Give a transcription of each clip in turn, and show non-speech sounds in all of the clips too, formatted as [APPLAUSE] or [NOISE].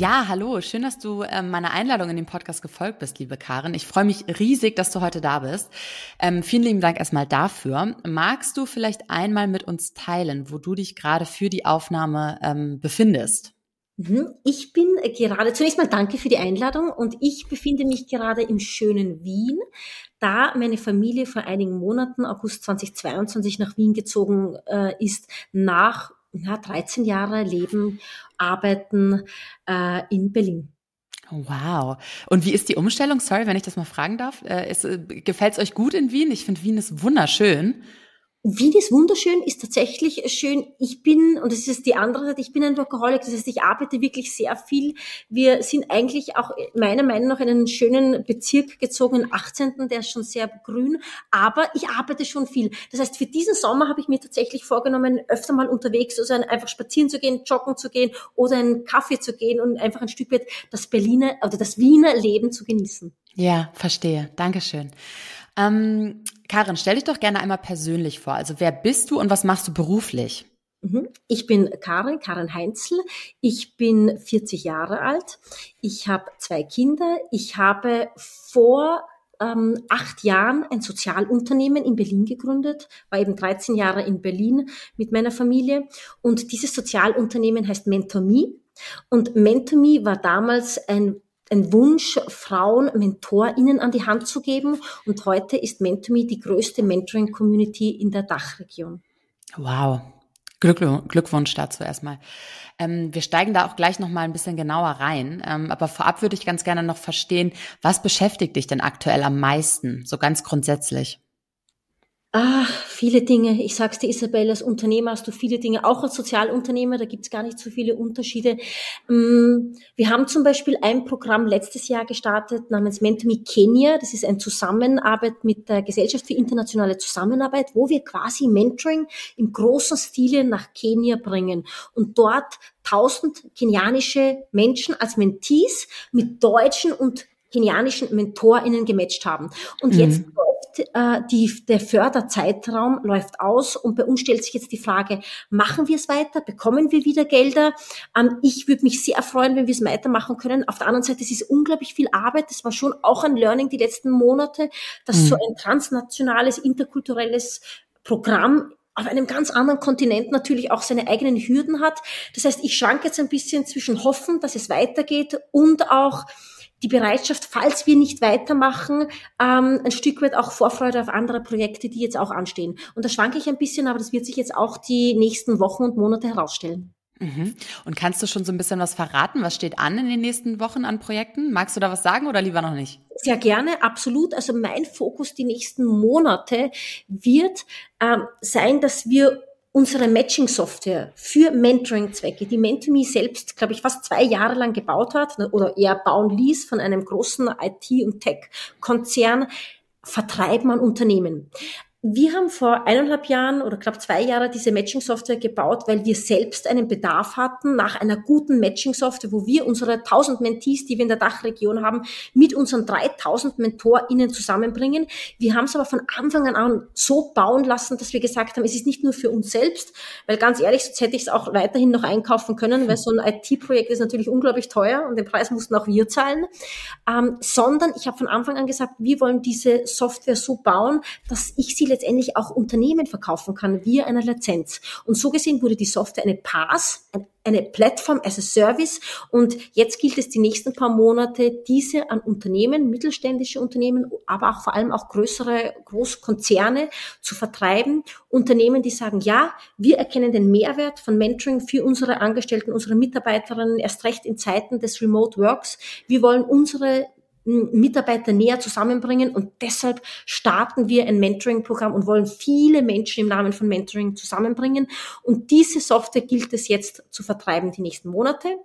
Ja, hallo, schön, dass du ähm, meiner Einladung in den Podcast gefolgt bist, liebe Karin. Ich freue mich riesig, dass du heute da bist. Ähm, vielen lieben Dank erstmal dafür. Magst du vielleicht einmal mit uns teilen, wo du dich gerade für die Aufnahme ähm, befindest? Mhm. Ich bin gerade, zunächst mal danke für die Einladung und ich befinde mich gerade im schönen Wien, da meine Familie vor einigen Monaten, August 2022, nach Wien gezogen äh, ist, nach na, 13 Jahre Leben, Arbeiten äh, in Berlin. Wow. Und wie ist die Umstellung? Sorry, wenn ich das mal fragen darf. Äh, äh Gefällt es euch gut in Wien? Ich finde Wien ist wunderschön. Wien ist wunderschön, ist tatsächlich schön. Ich bin, und das ist die andere Seite, ich bin ein Workaholic, das heißt, ich arbeite wirklich sehr viel. Wir sind eigentlich auch meiner Meinung nach in einen schönen Bezirk gezogen, 18., der ist schon sehr grün, aber ich arbeite schon viel. Das heißt, für diesen Sommer habe ich mir tatsächlich vorgenommen, öfter mal unterwegs zu sein, einfach spazieren zu gehen, joggen zu gehen oder einen Kaffee zu gehen und einfach ein Stück weit das Berliner oder das Wiener Leben zu genießen. Ja, verstehe. Dankeschön. Ähm, Karin, stell dich doch gerne einmal persönlich vor. Also wer bist du und was machst du beruflich? Mhm. Ich bin Karin, Karin Heinzel. Ich bin 40 Jahre alt. Ich habe zwei Kinder. Ich habe vor ähm, acht Jahren ein Sozialunternehmen in Berlin gegründet, war eben 13 Jahre in Berlin mit meiner Familie. Und dieses Sozialunternehmen heißt MentorMe. Und MentorMe war damals ein ein Wunsch, Frauen MentorInnen an die Hand zu geben. Und heute ist MentorMe die größte Mentoring-Community in der Dachregion. Wow. Glückwunsch dazu erstmal. Ähm, wir steigen da auch gleich noch mal ein bisschen genauer rein. Ähm, aber vorab würde ich ganz gerne noch verstehen, was beschäftigt dich denn aktuell am meisten, so ganz grundsätzlich? Ah, viele Dinge. Ich sag's dir, Isabel, als Unternehmer hast du viele Dinge, auch als Sozialunternehmer, da gibt's gar nicht so viele Unterschiede. Mm, wir haben zum Beispiel ein Programm letztes Jahr gestartet namens MentorMe Kenya. Das ist eine Zusammenarbeit mit der Gesellschaft für internationale Zusammenarbeit, wo wir quasi Mentoring im großen Stile nach Kenia bringen und dort tausend kenianische Menschen als Mentees mit deutschen und kenianischen MentorInnen gematcht haben. Und mhm. jetzt äh, die, der Förderzeitraum läuft aus und bei uns stellt sich jetzt die Frage, machen wir es weiter, bekommen wir wieder Gelder? Ähm, ich würde mich sehr freuen, wenn wir es weitermachen können. Auf der anderen Seite, es ist unglaublich viel Arbeit. Das war schon auch ein Learning die letzten Monate, dass mhm. so ein transnationales, interkulturelles Programm auf einem ganz anderen Kontinent natürlich auch seine eigenen Hürden hat. Das heißt, ich schwank jetzt ein bisschen zwischen Hoffen, dass es weitergeht und auch die Bereitschaft, falls wir nicht weitermachen, ähm, ein Stück weit auch Vorfreude auf andere Projekte, die jetzt auch anstehen. Und da schwanke ich ein bisschen, aber das wird sich jetzt auch die nächsten Wochen und Monate herausstellen. Mhm. Und kannst du schon so ein bisschen was verraten? Was steht an in den nächsten Wochen an Projekten? Magst du da was sagen oder lieber noch nicht? Sehr gerne, absolut. Also mein Fokus die nächsten Monate wird ähm, sein, dass wir unsere Matching-Software für Mentoring-Zwecke, die MentorMe selbst, glaube ich, fast zwei Jahre lang gebaut hat ne, oder eher bauen ließ von einem großen IT- und Tech-Konzern, vertreiben an Unternehmen. Wir haben vor eineinhalb Jahren oder knapp zwei Jahren diese Matching-Software gebaut, weil wir selbst einen Bedarf hatten nach einer guten Matching-Software, wo wir unsere 1000 Mentees, die wir in der Dachregion haben, mit unseren 3000 MentorInnen zusammenbringen. Wir haben es aber von Anfang an so bauen lassen, dass wir gesagt haben, es ist nicht nur für uns selbst, weil ganz ehrlich, sonst hätte ich es auch weiterhin noch einkaufen können, weil so ein IT-Projekt ist natürlich unglaublich teuer und den Preis mussten auch wir zahlen, ähm, sondern ich habe von Anfang an gesagt, wir wollen diese Software so bauen, dass ich sie letztendlich auch Unternehmen verkaufen kann via einer Lizenz. Und so gesehen wurde die Software eine PaaS, eine Plattform as a Service. Und jetzt gilt es die nächsten paar Monate, diese an Unternehmen, mittelständische Unternehmen, aber auch vor allem auch größere Großkonzerne zu vertreiben. Unternehmen, die sagen, ja, wir erkennen den Mehrwert von Mentoring für unsere Angestellten, unsere Mitarbeiterinnen, erst recht in Zeiten des Remote Works. Wir wollen unsere Mitarbeiter näher zusammenbringen und deshalb starten wir ein Mentoring-Programm und wollen viele Menschen im Namen von Mentoring zusammenbringen. Und diese Software gilt es jetzt zu vertreiben die nächsten Monate.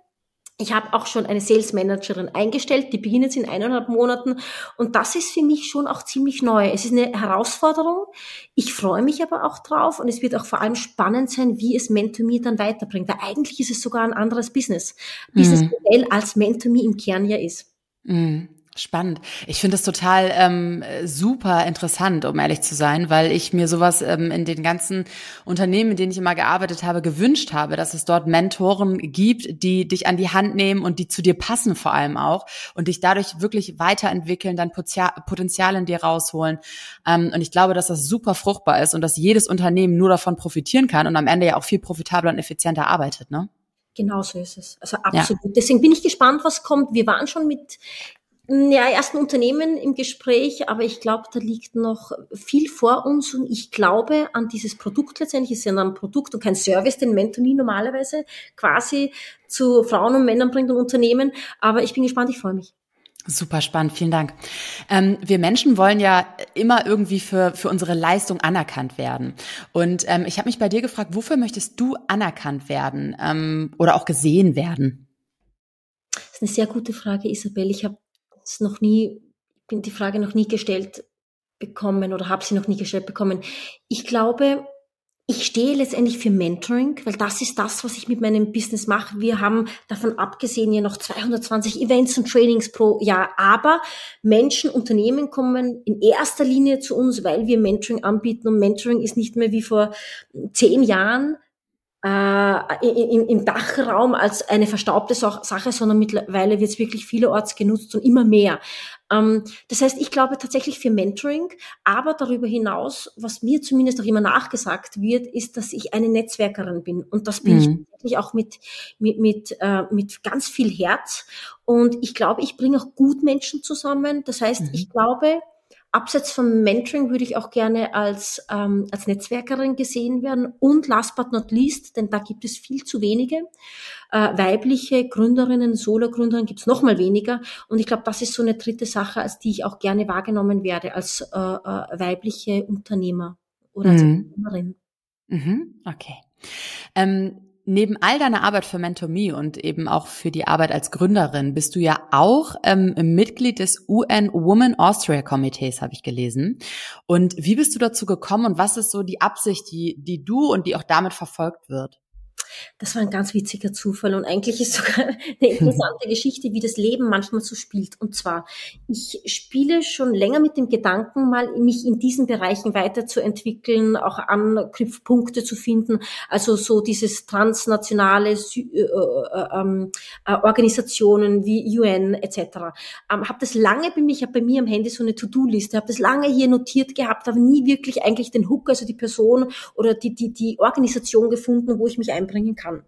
Ich habe auch schon eine Sales Managerin eingestellt, die beginnt jetzt in eineinhalb Monaten. Und das ist für mich schon auch ziemlich neu. Es ist eine Herausforderung. Ich freue mich aber auch drauf und es wird auch vor allem spannend sein, wie es Mentor dann weiterbringt. Weil eigentlich ist es sogar ein anderes Business. Mhm. Businessmodell als Mentor im Kern ja ist. Mhm. Spannend. Ich finde es total ähm, super interessant, um ehrlich zu sein, weil ich mir sowas ähm, in den ganzen Unternehmen, in denen ich immer gearbeitet habe, gewünscht habe, dass es dort Mentoren gibt, die dich an die Hand nehmen und die zu dir passen vor allem auch und dich dadurch wirklich weiterentwickeln, dann Potenzial in dir rausholen. Ähm, und ich glaube, dass das super fruchtbar ist und dass jedes Unternehmen nur davon profitieren kann und am Ende ja auch viel profitabler und effizienter arbeitet, ne? Genau so ist es. Also absolut. Ja. Deswegen bin ich gespannt, was kommt. Wir waren schon mit ja, ersten Unternehmen im Gespräch, aber ich glaube, da liegt noch viel vor uns und ich glaube an dieses Produkt letztendlich. Es ist ja ein Produkt und kein Service, den Mentonie normalerweise quasi zu Frauen und Männern bringt und Unternehmen. Aber ich bin gespannt, ich freue mich. Super spannend, vielen Dank. Ähm, wir Menschen wollen ja immer irgendwie für, für unsere Leistung anerkannt werden. Und ähm, ich habe mich bei dir gefragt, wofür möchtest du anerkannt werden ähm, oder auch gesehen werden? Das ist eine sehr gute Frage, Isabel. Ich habe es noch nie, bin die Frage noch nie gestellt bekommen oder habe sie noch nie gestellt bekommen. Ich glaube, ich stehe letztendlich für Mentoring, weil das ist das, was ich mit meinem Business mache. Wir haben davon abgesehen ja noch 220 Events und Trainings pro Jahr, aber Menschen, Unternehmen kommen in erster Linie zu uns, weil wir Mentoring anbieten und Mentoring ist nicht mehr wie vor zehn Jahren äh, im, im Dachraum als eine verstaubte Sache, sondern mittlerweile wird es wirklich vielerorts genutzt und immer mehr. Ähm, das heißt, ich glaube tatsächlich für Mentoring, aber darüber hinaus, was mir zumindest auch immer nachgesagt wird, ist, dass ich eine Netzwerkerin bin. Und das bin mhm. ich auch mit, mit, mit, äh, mit ganz viel Herz. Und ich glaube, ich bringe auch gut Menschen zusammen. Das heißt, mhm. ich glaube, Abseits vom Mentoring würde ich auch gerne als, ähm, als Netzwerkerin gesehen werden. Und last but not least, denn da gibt es viel zu wenige, äh, weibliche Gründerinnen, Solo-Gründerinnen gibt es noch mal weniger. Und ich glaube, das ist so eine dritte Sache, als die ich auch gerne wahrgenommen werde, als äh, äh, weibliche Unternehmer oder als mhm. Unternehmerin. Mhm, okay. Ähm, Neben all deiner Arbeit für MentorMe und eben auch für die Arbeit als Gründerin bist du ja auch ähm, Mitglied des UN Women Austria Komitees, habe ich gelesen. Und wie bist du dazu gekommen und was ist so die Absicht, die, die du und die auch damit verfolgt wird? Das war ein ganz witziger Zufall und eigentlich ist sogar [LAUGHS] eine interessante Geschichte, wie das Leben manchmal so spielt. Und zwar, ich spiele schon länger mit dem Gedanken, mal mich in diesen Bereichen weiterzuentwickeln, auch Anknüpfpunkte zu finden, also so dieses transnationale äh, äh, ähm, äh, Organisationen wie UN etc. Ähm, habe das lange bei mir, ich habe bei mir am Handy so eine To-Do-Liste, habe das lange hier notiert gehabt, aber nie wirklich eigentlich den Hook, also die Person oder die, die, die Organisation gefunden, wo ich mich einbringe bringen kann.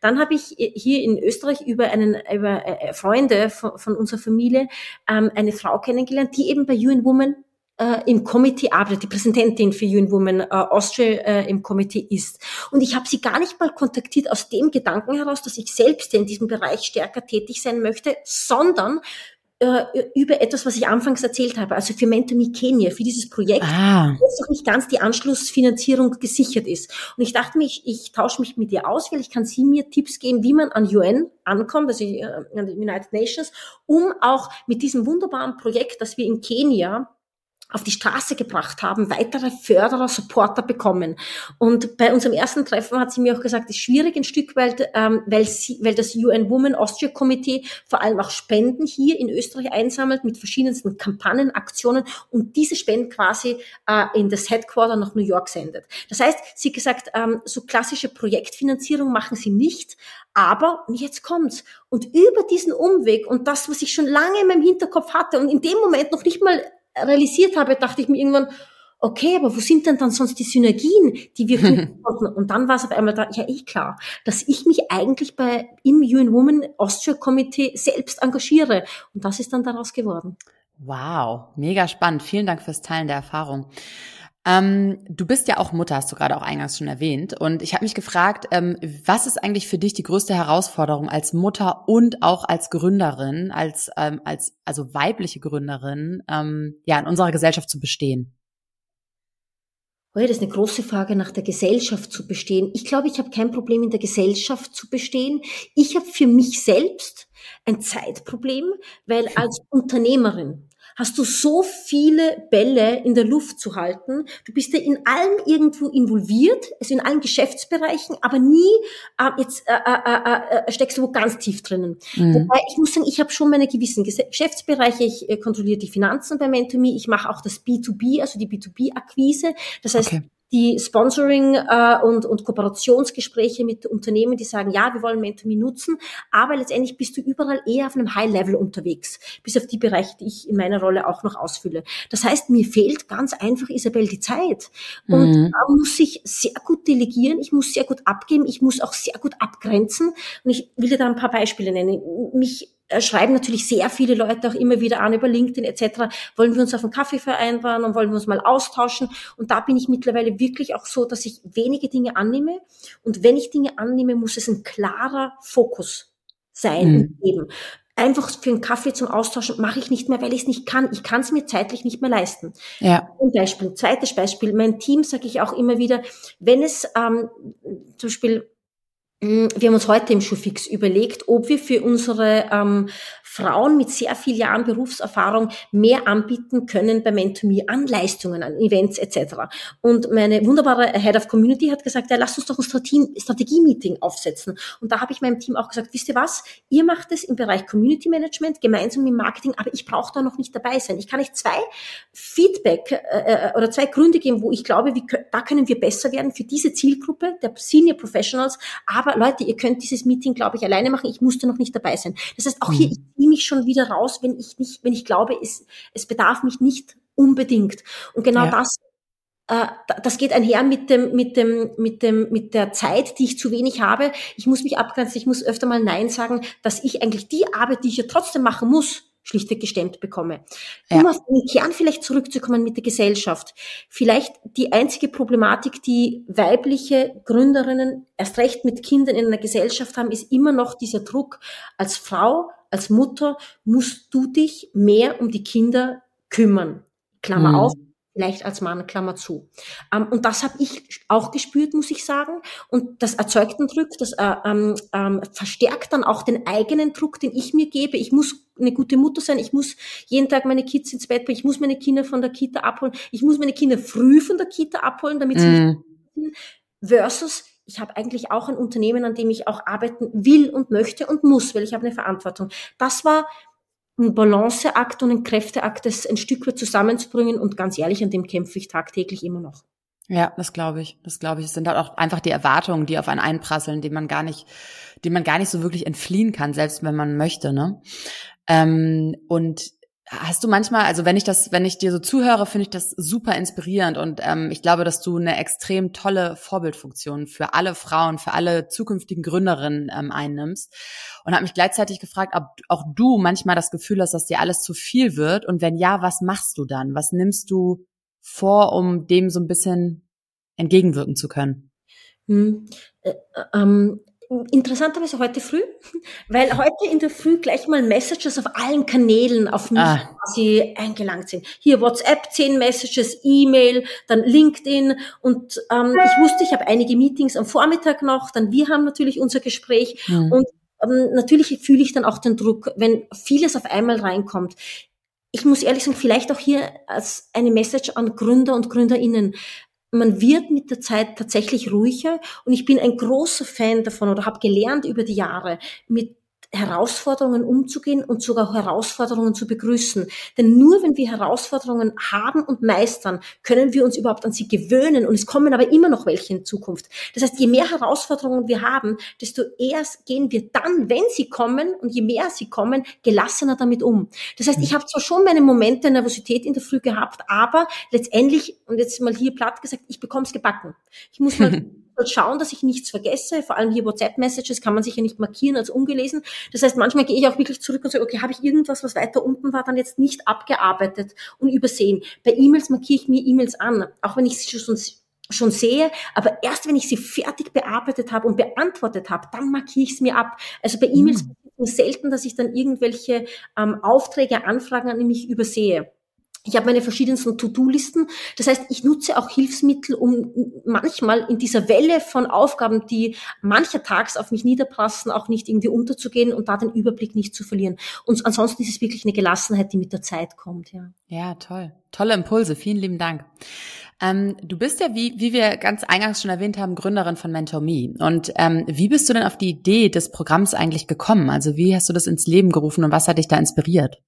Dann habe ich hier in Österreich über einen über äh, Freunde von, von unserer Familie ähm, eine Frau kennengelernt, die eben bei UN Women äh, im Komitee arbeitet, die Präsidentin für UN Women äh, Austria äh, im Komitee ist. Und ich habe sie gar nicht mal kontaktiert aus dem Gedanken heraus, dass ich selbst in diesem Bereich stärker tätig sein möchte, sondern äh, über etwas, was ich anfangs erzählt habe, also für MentorMe Kenya, für dieses Projekt, ah. wo noch nicht ganz die Anschlussfinanzierung gesichert ist. Und ich dachte mir, ich, ich tausche mich mit ihr aus, weil ich kann sie mir Tipps geben, wie man an UN ankommt, also äh, an die United Nations, um auch mit diesem wunderbaren Projekt, das wir in Kenia auf die Straße gebracht haben, weitere Förderer, Supporter bekommen. Und bei unserem ersten Treffen hat sie mir auch gesagt, es ist schwierig ein Stück weit, ähm, weil, sie, weil das UN Women Austria Committee vor allem auch Spenden hier in Österreich einsammelt mit verschiedensten Kampagnen, Aktionen und diese Spenden quasi äh, in das Headquarter nach New York sendet. Das heißt, sie gesagt, ähm, so klassische Projektfinanzierung machen sie nicht, aber jetzt kommt's. Und über diesen Umweg und das, was ich schon lange in meinem Hinterkopf hatte und in dem Moment noch nicht mal realisiert habe, dachte ich mir irgendwann, okay, aber wo sind denn dann sonst die Synergien, die wir finden [LAUGHS] konnten? Und dann war es auf einmal da, ja eh klar, dass ich mich eigentlich bei im UN Women Austria Committee selbst engagiere. Und das ist dann daraus geworden. Wow, mega spannend. Vielen Dank fürs Teilen der Erfahrung. Ähm, du bist ja auch Mutter, hast du gerade auch eingangs schon erwähnt. Und ich habe mich gefragt, ähm, was ist eigentlich für dich die größte Herausforderung als Mutter und auch als Gründerin, als, ähm, als also weibliche Gründerin, ähm, ja, in unserer Gesellschaft zu bestehen? Oh ja, das ist eine große Frage nach der Gesellschaft zu bestehen. Ich glaube, ich habe kein Problem in der Gesellschaft zu bestehen. Ich habe für mich selbst ein Zeitproblem, weil [LAUGHS] als Unternehmerin hast du so viele Bälle in der Luft zu halten. Du bist ja in allem irgendwo involviert, also in allen Geschäftsbereichen, aber nie äh, jetzt äh, äh, äh, äh, steckst du wo ganz tief drinnen. Mhm. Wobei ich muss sagen, ich habe schon meine gewissen Geschäftsbereiche. Ich äh, kontrolliere die Finanzen bei Mentomy. Ich mache auch das B2B, also die B2B-Akquise. Das heißt, okay die Sponsoring äh, und, und Kooperationsgespräche mit Unternehmen, die sagen, ja, wir wollen MentorMe nutzen, aber letztendlich bist du überall eher auf einem High-Level unterwegs, bis auf die Bereiche, die ich in meiner Rolle auch noch ausfülle. Das heißt, mir fehlt ganz einfach, Isabel, die Zeit. Und mhm. da muss ich sehr gut delegieren, ich muss sehr gut abgeben, ich muss auch sehr gut abgrenzen. Und ich will dir da ein paar Beispiele nennen. Mich schreiben natürlich sehr viele Leute auch immer wieder an über LinkedIn etc. Wollen wir uns auf einen Kaffee vereinbaren und wollen wir uns mal austauschen? Und da bin ich mittlerweile wirklich auch so, dass ich wenige Dinge annehme. Und wenn ich Dinge annehme, muss es ein klarer Fokus sein mhm. und geben. Einfach für einen Kaffee zum Austauschen mache ich nicht mehr, weil ich es nicht kann. Ich kann es mir zeitlich nicht mehr leisten. Ja. Ein Beispiel, zweites Beispiel. Mein Team sage ich auch immer wieder, wenn es ähm, zum Beispiel wir haben uns heute im Schufix überlegt, ob wir für unsere ähm, Frauen mit sehr viel Jahren Berufserfahrung mehr anbieten können bei MentorMe an Leistungen, an Events etc. Und meine wunderbare Head of Community hat gesagt, ja, lasst uns doch ein Strategie-Meeting aufsetzen. Und da habe ich meinem Team auch gesagt, wisst ihr was, ihr macht es im Bereich Community Management gemeinsam mit Marketing, aber ich brauche da noch nicht dabei sein. Ich kann euch zwei Feedback äh, äh, oder zwei Gründe geben, wo ich glaube, wie, da können wir besser werden für diese Zielgruppe der Senior Professionals. Aber Leute, ihr könnt dieses Meeting, glaube ich, alleine machen. Ich musste noch nicht dabei sein. Das heißt, auch hier, mhm. ich ziehe mich schon wieder raus, wenn ich nicht, wenn ich glaube, es, es bedarf mich nicht unbedingt. Und genau ja. das äh, das geht einher mit dem, mit dem, mit dem, mit der Zeit, die ich zu wenig habe. Ich muss mich abgrenzen, ich muss öfter mal Nein sagen, dass ich eigentlich die Arbeit, die ich ja trotzdem machen muss, schlichtweg gestemmt bekomme. Ja. Um auf den Kern vielleicht zurückzukommen mit der Gesellschaft. Vielleicht die einzige Problematik, die weibliche Gründerinnen erst recht mit Kindern in einer Gesellschaft haben, ist immer noch dieser Druck als Frau, als Mutter musst du dich mehr um die Kinder kümmern. Klammer mhm. auf, vielleicht als Mann, Klammer zu. Ähm, und das habe ich auch gespürt, muss ich sagen. Und das erzeugt einen Druck, das äh, ähm, ähm, verstärkt dann auch den eigenen Druck, den ich mir gebe. Ich muss eine gute Mutter sein, ich muss jeden Tag meine Kids ins Bett bringen, ich muss meine Kinder von der Kita abholen, ich muss meine Kinder früh von der Kita abholen, damit sie mm. nicht versus ich habe eigentlich auch ein Unternehmen, an dem ich auch arbeiten will und möchte und muss, weil ich habe eine Verantwortung. Das war ein Balanceakt und ein Kräfteakt, das ein Stück weit zusammenzubringen und ganz ehrlich, an dem kämpfe ich tagtäglich immer noch. Ja, das glaube ich. Das glaube ich. Es sind halt auch einfach die Erwartungen, die auf einen einprasseln, die man gar nicht, die man gar nicht so wirklich entfliehen kann, selbst wenn man möchte, ne? Ähm, und Hast du manchmal, also wenn ich das, wenn ich dir so zuhöre, finde ich das super inspirierend und ähm, ich glaube, dass du eine extrem tolle Vorbildfunktion für alle Frauen, für alle zukünftigen Gründerinnen ähm, einnimmst und habe mich gleichzeitig gefragt, ob auch du manchmal das Gefühl hast, dass dir alles zu viel wird und wenn ja, was machst du dann? Was nimmst du vor, um dem so ein bisschen entgegenwirken zu können? Hm, äh, ähm, interessanterweise heute früh, [LAUGHS] weil heute in der Früh gleich mal Messages auf allen Kanälen auf mich ah. quasi eingelangt sind. Hier WhatsApp, zehn Messages, E-Mail, dann LinkedIn und ähm, ich wusste, ich habe einige Meetings am Vormittag noch, dann wir haben natürlich unser Gespräch mhm. und ähm, natürlich fühle ich dann auch den Druck, wenn vieles auf einmal reinkommt. Ich muss ehrlich sagen, vielleicht auch hier als eine Message an Gründer und Gründerinnen man wird mit der Zeit tatsächlich ruhiger. Und ich bin ein großer Fan davon oder habe gelernt über die Jahre, mit Herausforderungen umzugehen und sogar Herausforderungen zu begrüßen. Denn nur wenn wir Herausforderungen haben und meistern, können wir uns überhaupt an sie gewöhnen und es kommen aber immer noch welche in Zukunft. Das heißt, je mehr Herausforderungen wir haben, desto eher gehen wir dann, wenn sie kommen und je mehr sie kommen, gelassener damit um. Das heißt, ich habe zwar schon meine Momente der Nervosität in der Früh gehabt, aber letztendlich, und jetzt mal hier platt gesagt, ich bekomme es gebacken. Ich muss mal [LAUGHS] schauen, dass ich nichts vergesse. Vor allem hier WhatsApp-Messages kann man sich ja nicht markieren als ungelesen. Das heißt, manchmal gehe ich auch wirklich zurück und sage, okay, habe ich irgendwas, was weiter unten war, dann jetzt nicht abgearbeitet und übersehen. Bei E-Mails markiere ich mir E-Mails an, auch wenn ich sie schon schon sehe, aber erst wenn ich sie fertig bearbeitet habe und beantwortet habe, dann markiere ich es mir ab. Also bei E-Mails mhm. selten, dass ich dann irgendwelche ähm, Aufträge, Anfragen an mich übersehe. Ich habe meine verschiedensten To-Do-Listen. Das heißt, ich nutze auch Hilfsmittel, um manchmal in dieser Welle von Aufgaben, die mancher Tags auf mich niederpassen, auch nicht irgendwie unterzugehen und da den Überblick nicht zu verlieren. Und ansonsten ist es wirklich eine Gelassenheit, die mit der Zeit kommt. Ja, ja toll. Tolle Impulse. Vielen lieben Dank. Ähm, du bist ja, wie, wie wir ganz eingangs schon erwähnt haben, Gründerin von MentorMe. Und ähm, wie bist du denn auf die Idee des Programms eigentlich gekommen? Also wie hast du das ins Leben gerufen und was hat dich da inspiriert?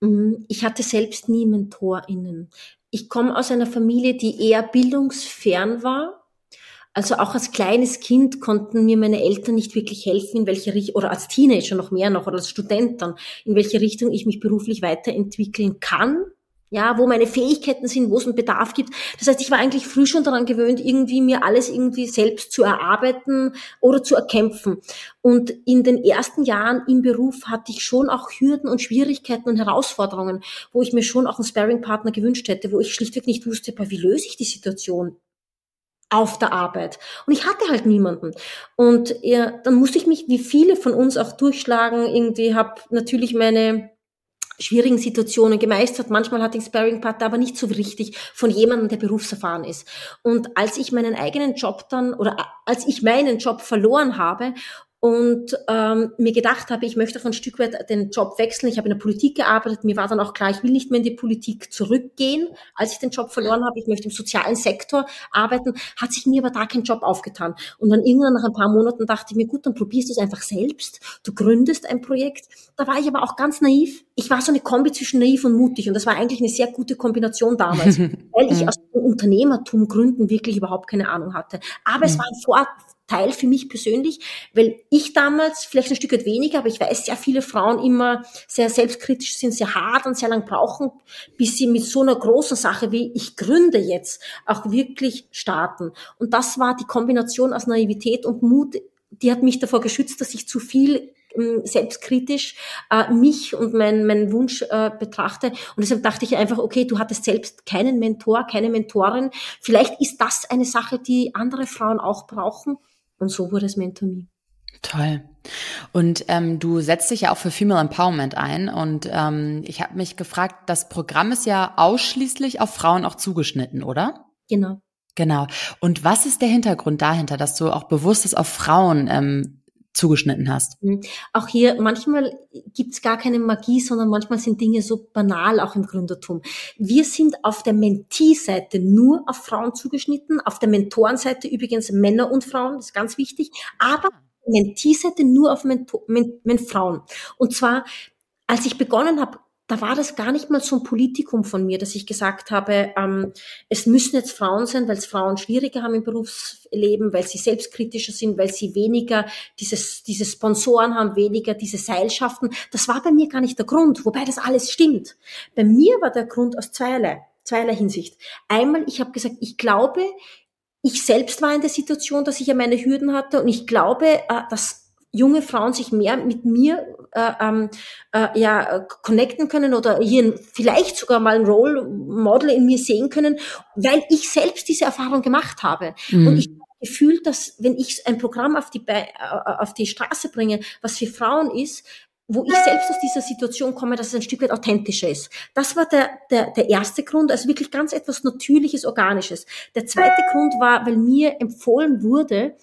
Mhm. Ich hatte selbst nie MentorInnen. Ich komme aus einer Familie, die eher bildungsfern war. Also auch als kleines Kind konnten mir meine Eltern nicht wirklich helfen, in welche Richtung, oder als Teenager noch mehr noch, oder als Student dann, in welche Richtung ich mich beruflich weiterentwickeln kann ja, wo meine Fähigkeiten sind, wo es einen Bedarf gibt. Das heißt, ich war eigentlich früh schon daran gewöhnt, irgendwie mir alles irgendwie selbst zu erarbeiten oder zu erkämpfen. Und in den ersten Jahren im Beruf hatte ich schon auch Hürden und Schwierigkeiten und Herausforderungen, wo ich mir schon auch einen Sparring-Partner gewünscht hätte, wo ich schlichtweg nicht wusste, wie löse ich die Situation? auf der Arbeit. Und ich hatte halt niemanden. Und ja, dann musste ich mich, wie viele von uns auch durchschlagen, irgendwie habe natürlich meine schwierigen Situationen gemeistert. Manchmal hatte ich Sparring-Partner, aber nicht so richtig von jemandem, der berufserfahren ist. Und als ich meinen eigenen Job dann, oder als ich meinen Job verloren habe und ähm, mir gedacht habe, ich möchte auch ein Stück weit den Job wechseln. Ich habe in der Politik gearbeitet. Mir war dann auch klar, ich will nicht mehr in die Politik zurückgehen, als ich den Job verloren habe. Ich möchte im sozialen Sektor arbeiten. Hat sich mir aber da kein Job aufgetan. Und dann irgendwann nach ein paar Monaten dachte ich mir, gut, dann probierst du es einfach selbst. Du gründest ein Projekt. Da war ich aber auch ganz naiv. Ich war so eine Kombi zwischen naiv und mutig. Und das war eigentlich eine sehr gute Kombination damals, [LAUGHS] weil ich aus dem Unternehmertum gründen wirklich überhaupt keine Ahnung hatte. Aber es war ein Vor Teil für mich persönlich, weil ich damals vielleicht ein Stück weit weniger, aber ich weiß, sehr viele Frauen immer sehr selbstkritisch sind, sehr hart und sehr lang brauchen, bis sie mit so einer großen Sache wie ich gründe jetzt auch wirklich starten. Und das war die Kombination aus Naivität und Mut, die hat mich davor geschützt, dass ich zu viel ähm, selbstkritisch äh, mich und mein, mein Wunsch äh, betrachte. Und deshalb dachte ich einfach, okay, du hattest selbst keinen Mentor, keine Mentorin. Vielleicht ist das eine Sache, die andere Frauen auch brauchen. Und so wurde es Mentor Me. Toll. Und ähm, du setzt dich ja auch für Female Empowerment ein. Und ähm, ich habe mich gefragt, das Programm ist ja ausschließlich auf Frauen auch zugeschnitten, oder? Genau. Genau. Und was ist der Hintergrund dahinter, dass du auch bewusst es auf Frauen ähm, zugeschnitten hast. Mhm. Auch hier, manchmal gibt's gar keine Magie, sondern manchmal sind Dinge so banal auch im Gründertum. Wir sind auf der Mentee-Seite nur auf Frauen zugeschnitten, auf der Mentorenseite übrigens Männer und Frauen, das ist ganz wichtig, aber Mentee-Seite nur auf Mentor, Men, Men Frauen. Und zwar, als ich begonnen habe, da war das gar nicht mal so ein Politikum von mir, dass ich gesagt habe, ähm, es müssen jetzt Frauen sein, weil es Frauen schwieriger haben im Berufsleben, weil sie selbstkritischer sind, weil sie weniger dieses, diese Sponsoren haben, weniger diese Seilschaften. Das war bei mir gar nicht der Grund, wobei das alles stimmt. Bei mir war der Grund aus zweierlei, zweierlei Hinsicht. Einmal, ich habe gesagt, ich glaube, ich selbst war in der Situation, dass ich ja meine Hürden hatte und ich glaube, äh, dass junge Frauen sich mehr mit mir ähm, äh, ja connecten können oder hier vielleicht sogar mal ein Role Model in mir sehen können, weil ich selbst diese Erfahrung gemacht habe. Mhm. Und ich habe gefühlt, dass wenn ich ein Programm auf die, äh, auf die Straße bringe, was für Frauen ist, wo ich selbst aus dieser Situation komme, dass es ein Stück weit authentischer ist. Das war der, der, der erste Grund, also wirklich ganz etwas Natürliches, Organisches. Der zweite Grund war, weil mir empfohlen wurde,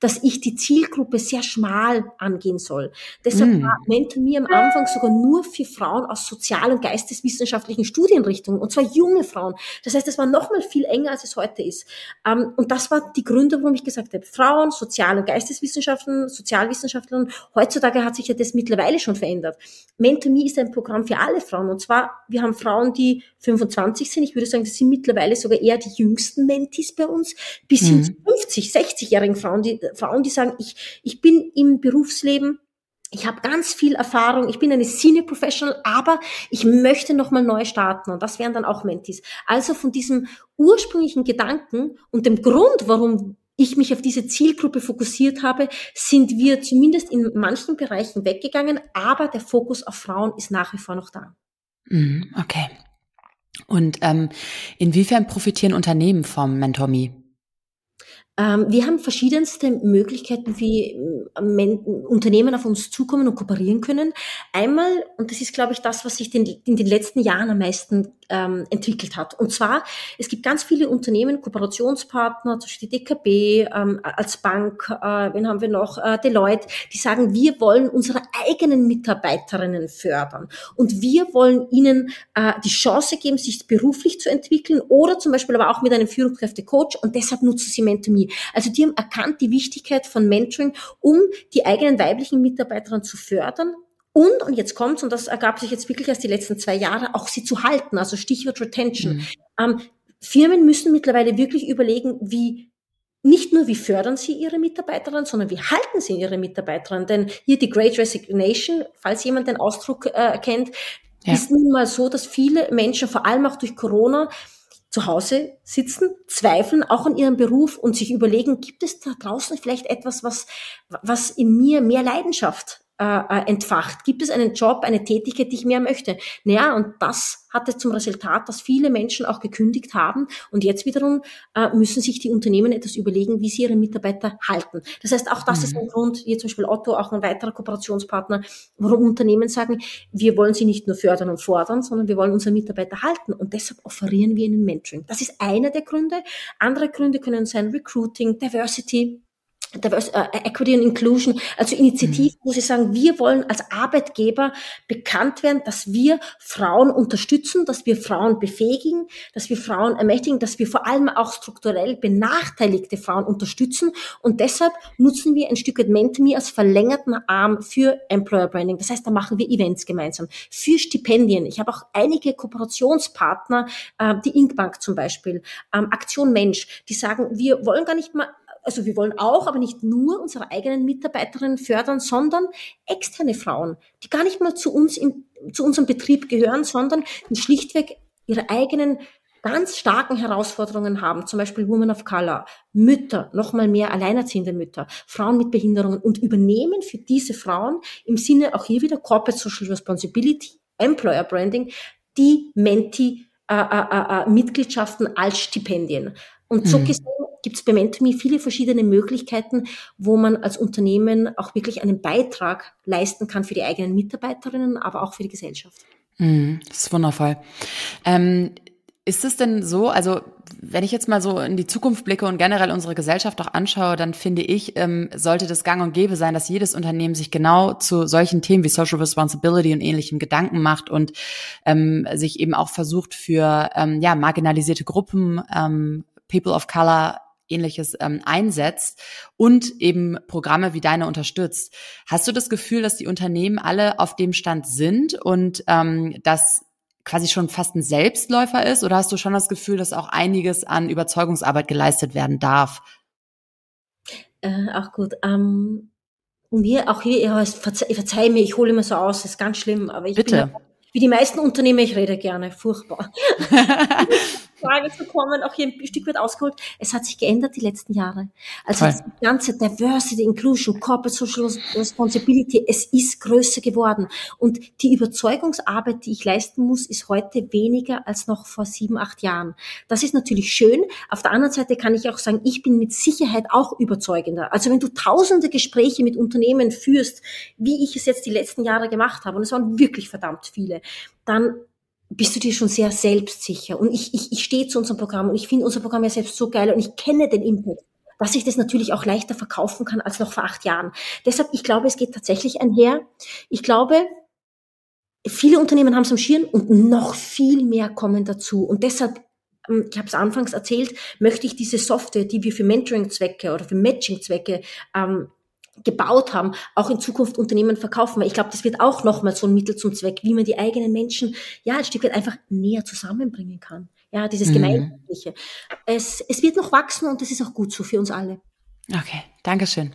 dass ich die Zielgruppe sehr schmal angehen soll. Deshalb mm. war Mentor mir am Anfang sogar nur für Frauen aus sozial- und geisteswissenschaftlichen Studienrichtungen, und zwar junge Frauen. Das heißt, es war noch mal viel enger, als es heute ist. Ähm, und das war die Gründe, warum ich gesagt habe, Frauen, Sozial- und Geisteswissenschaften, Sozialwissenschaftlerinnen. Heutzutage hat sich ja das mittlerweile schon verändert. Mentor Me ist ein Programm für alle Frauen. Und zwar, wir haben Frauen, die 25 sind. Ich würde sagen, das sind mittlerweile sogar eher die jüngsten Mentis bei uns, bis hin mhm. zu 50, 60-jährigen Frauen, die Frauen, die sagen, ich, ich bin im Berufsleben, ich habe ganz viel Erfahrung, ich bin eine Senior Professional, aber ich möchte nochmal neu starten und das wären dann auch Mentis. Also von diesem ursprünglichen Gedanken und dem Grund, warum ich mich auf diese Zielgruppe fokussiert habe, sind wir zumindest in manchen Bereichen weggegangen, aber der Fokus auf Frauen ist nach wie vor noch da. Mhm, okay. Und ähm, inwiefern profitieren Unternehmen vom MentorMe? Ähm, wir haben verschiedenste Möglichkeiten, wie ähm, Unternehmen auf uns zukommen und kooperieren können. Einmal, und das ist, glaube ich, das, was sich in den letzten Jahren am meisten ähm, entwickelt hat. Und zwar, es gibt ganz viele Unternehmen, Kooperationspartner, zum Beispiel die DKB ähm, als Bank, äh, wen haben wir noch, äh, Deloitte, die sagen, wir wollen unsere eigenen Mitarbeiterinnen fördern. Und wir wollen ihnen äh, die Chance geben, sich beruflich zu entwickeln oder zum Beispiel aber auch mit einem Führungskräftecoach und deshalb nutzen sie Mentomy. Also die haben erkannt die Wichtigkeit von Mentoring, um die eigenen weiblichen Mitarbeiterinnen zu fördern, und, und jetzt kommt's, und das ergab sich jetzt wirklich erst die letzten zwei Jahre, auch sie zu halten, also Stichwort Retention. Mhm. Ähm, Firmen müssen mittlerweile wirklich überlegen, wie nicht nur, wie fördern sie ihre Mitarbeiterinnen, sondern wie halten sie ihre Mitarbeiterinnen. Denn hier die Great Resignation, falls jemand den Ausdruck äh, kennt, ja. ist nun mal so, dass viele Menschen, vor allem auch durch Corona, zu Hause sitzen, zweifeln auch an ihrem Beruf und sich überlegen, gibt es da draußen vielleicht etwas, was, was in mir mehr Leidenschaft äh, äh, entfacht? Gibt es einen Job, eine Tätigkeit, die ich mehr möchte? Naja, und das hatte zum Resultat, dass viele Menschen auch gekündigt haben und jetzt wiederum äh, müssen sich die Unternehmen etwas überlegen, wie sie ihre Mitarbeiter halten. Das heißt, auch das mhm. ist ein Grund, hier zum Beispiel Otto, auch ein weiterer Kooperationspartner, warum Unternehmen sagen, wir wollen sie nicht nur fördern und fordern, sondern wir wollen unsere Mitarbeiter halten und deshalb offerieren wir ihnen Mentoring. Das ist einer der Gründe. Andere Gründe können sein Recruiting, Diversity, Diversity, äh, Equity and Inclusion, also Initiativen, mhm. wo sie sagen, wir wollen als Arbeitgeber bekannt werden, dass wir Frauen unterstützen, dass wir Frauen befähigen, dass wir Frauen ermächtigen, dass wir vor allem auch strukturell benachteiligte Frauen unterstützen. Und deshalb nutzen wir ein Stück weit Mentme als verlängerten Arm für Employer Branding. Das heißt, da machen wir Events gemeinsam. Für Stipendien. Ich habe auch einige Kooperationspartner, äh, die Inkbank zum Beispiel, ähm, Aktion Mensch, die sagen, wir wollen gar nicht mal also wir wollen auch, aber nicht nur unsere eigenen Mitarbeiterinnen fördern, sondern externe Frauen, die gar nicht mal zu uns in, zu unserem Betrieb gehören, sondern schlichtweg ihre eigenen ganz starken Herausforderungen haben, zum Beispiel Women of Color, Mütter, nochmal mehr alleinerziehende Mütter, Frauen mit Behinderungen und übernehmen für diese Frauen im Sinne auch hier wieder Corporate Social Responsibility, Employer Branding, die Menti-Mitgliedschaften äh, äh, äh, als Stipendien. Und so mhm. gesehen gibt es bei MentorMe viele verschiedene Möglichkeiten, wo man als Unternehmen auch wirklich einen Beitrag leisten kann für die eigenen Mitarbeiterinnen, aber auch für die Gesellschaft. Mm, das ist wundervoll. Ähm, ist es denn so, also wenn ich jetzt mal so in die Zukunft blicke und generell unsere Gesellschaft auch anschaue, dann finde ich, ähm, sollte das gang und gäbe sein, dass jedes Unternehmen sich genau zu solchen Themen wie Social Responsibility und ähnlichem Gedanken macht und ähm, sich eben auch versucht für ähm, ja marginalisierte Gruppen, ähm, People of Color ähnliches ähm, einsetzt und eben Programme wie deine unterstützt. Hast du das Gefühl, dass die Unternehmen alle auf dem Stand sind und ähm, dass quasi schon fast ein Selbstläufer ist? Oder hast du schon das Gefühl, dass auch einiges an Überzeugungsarbeit geleistet werden darf? Äh, auch gut. Ähm, und hier, auch hier, ja, verzeih, verzeih mir, ich hole immer so aus, das ist ganz schlimm, aber ich Bitte. bin wie die meisten Unternehmer, ich rede gerne, furchtbar. [LAUGHS] Frage zu kommen, auch hier ein Stück weit ausgeholt. Es hat sich geändert die letzten Jahre. Also das ganze Diversity, Inclusion, Corporate Social Responsibility, es ist größer geworden. Und die Überzeugungsarbeit, die ich leisten muss, ist heute weniger als noch vor sieben, acht Jahren. Das ist natürlich schön. Auf der anderen Seite kann ich auch sagen, ich bin mit Sicherheit auch überzeugender. Also wenn du tausende Gespräche mit Unternehmen führst, wie ich es jetzt die letzten Jahre gemacht habe, und es waren wirklich verdammt viele, dann bist du dir schon sehr selbstsicher. Und ich, ich, ich stehe zu unserem Programm und ich finde unser Programm ja selbst so geil und ich kenne den Impact dass ich das natürlich auch leichter verkaufen kann als noch vor acht Jahren. Deshalb, ich glaube, es geht tatsächlich einher. Ich glaube, viele Unternehmen haben es am Schirm und noch viel mehr kommen dazu. Und deshalb, ähm, ich habe es anfangs erzählt, möchte ich diese Software, die wir für Mentoring-Zwecke oder für Matching-Zwecke ähm, gebaut haben, auch in Zukunft Unternehmen verkaufen. Weil ich glaube, das wird auch nochmal so ein Mittel zum Zweck, wie man die eigenen Menschen ja ein Stück weit einfach näher zusammenbringen kann. Ja, dieses mhm. Gemeinschaftliche. Es, es wird noch wachsen und das ist auch gut so für uns alle. Okay, Dankeschön.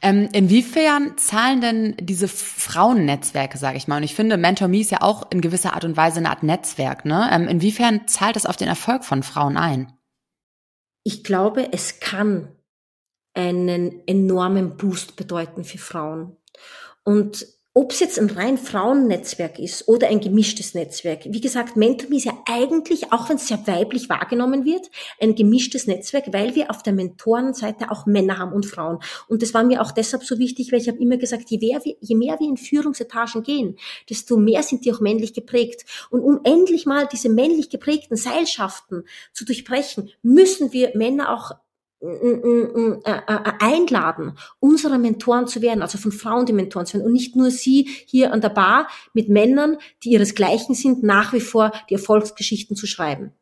Ähm, inwiefern zahlen denn diese Frauennetzwerke, sage ich mal, und ich finde, MentorMe ist ja auch in gewisser Art und Weise eine Art Netzwerk, ne? Ähm, inwiefern zahlt das auf den Erfolg von Frauen ein? Ich glaube, es kann einen enormen Boost bedeuten für Frauen. Und ob es jetzt ein rein Frauennetzwerk ist oder ein gemischtes Netzwerk. Wie gesagt, MentorMe ist ja eigentlich, auch wenn es sehr weiblich wahrgenommen wird, ein gemischtes Netzwerk, weil wir auf der Mentorenseite auch Männer haben und Frauen. Und das war mir auch deshalb so wichtig, weil ich habe immer gesagt, je mehr, wir, je mehr wir in Führungsetagen gehen, desto mehr sind die auch männlich geprägt. Und um endlich mal diese männlich geprägten Seilschaften zu durchbrechen, müssen wir Männer auch einladen, unsere Mentoren zu werden, also von Frauen die Mentoren zu werden und nicht nur sie hier an der Bar mit Männern, die ihresgleichen sind, nach wie vor die Erfolgsgeschichten zu schreiben.